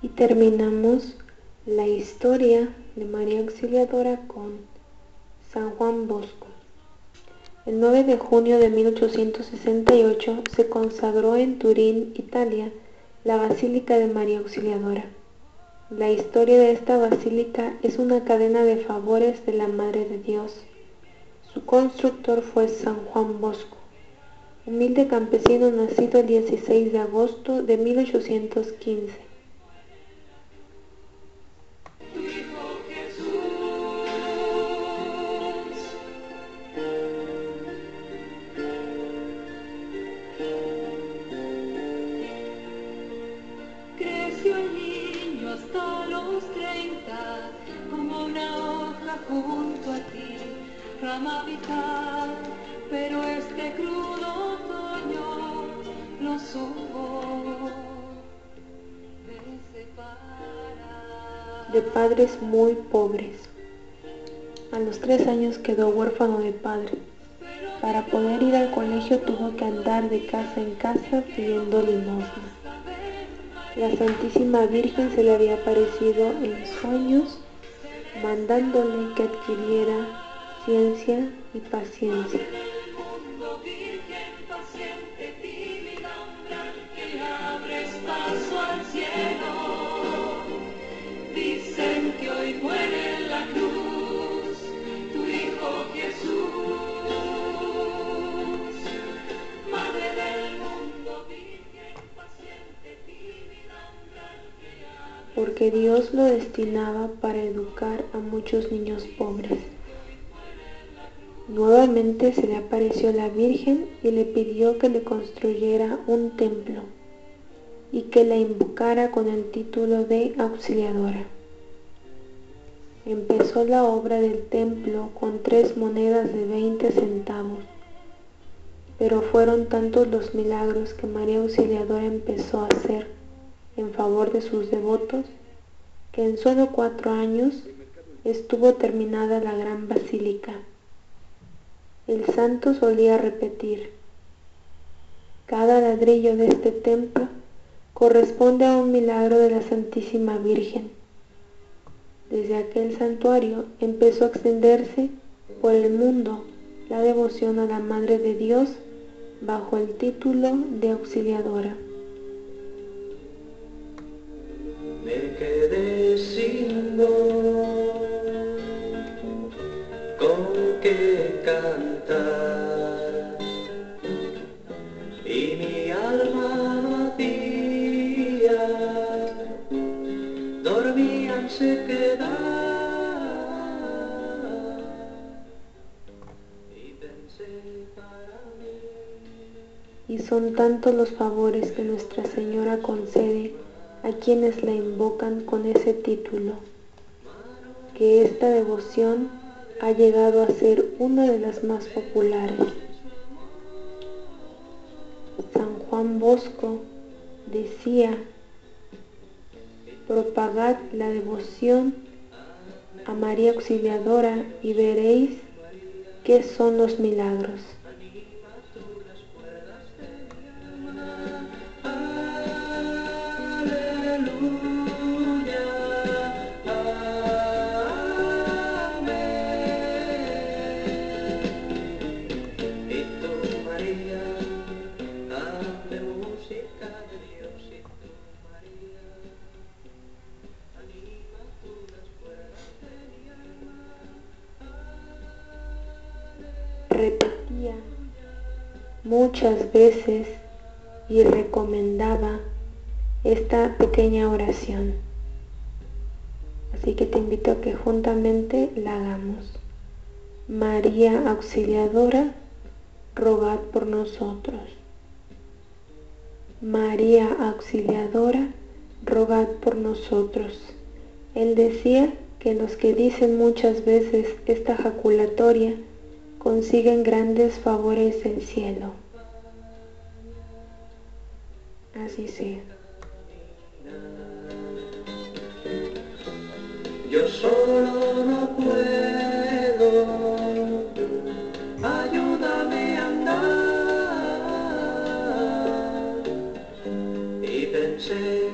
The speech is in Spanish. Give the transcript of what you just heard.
Y terminamos la historia de María Auxiliadora con San Juan Bosco. El 9 de junio de 1868 se consagró en Turín, Italia, la Basílica de María Auxiliadora. La historia de esta basílica es una cadena de favores de la Madre de Dios. Su constructor fue San Juan Bosco, humilde campesino nacido el 16 de agosto de 1815. Pero este crudo lo de padres muy pobres. A los tres años quedó huérfano de padre. Para poder ir al colegio tuvo que andar de casa en casa pidiendo limosna. La Santísima Virgen se le había aparecido en sueños, mandándole que adquiriera ciencia y paciencia. Porque Dios lo destinaba para educar a muchos niños pobres. Nuevamente se le apareció la Virgen y le pidió que le construyera un templo y que la invocara con el título de auxiliadora. Empezó la obra del templo con tres monedas de 20 centavos, pero fueron tantos los milagros que María Auxiliadora empezó a hacer en favor de sus devotos que en solo cuatro años estuvo terminada la gran basílica. El santo solía repetir, cada ladrillo de este templo corresponde a un milagro de la Santísima Virgen. Desde aquel santuario empezó a extenderse por el mundo la devoción a la Madre de Dios bajo el título de auxiliadora. Cantar. Y mi alma vacía dormía se quedar y pensé para mí. Y son tantos los favores que Nuestra Señora concede a quienes la invocan con ese título, que esta devoción ha llegado a ser una de las más populares. San Juan Bosco decía, propagad la devoción a María Auxiliadora y veréis qué son los milagros. Muchas veces y recomendaba esta pequeña oración. Así que te invito a que juntamente la hagamos. María Auxiliadora, rogad por nosotros. María Auxiliadora, rogad por nosotros. Él decía que los que dicen muchas veces esta jaculatoria consiguen grandes favores del cielo. Así sea. Yo solo no puedo, ayúdame a andar y pensé.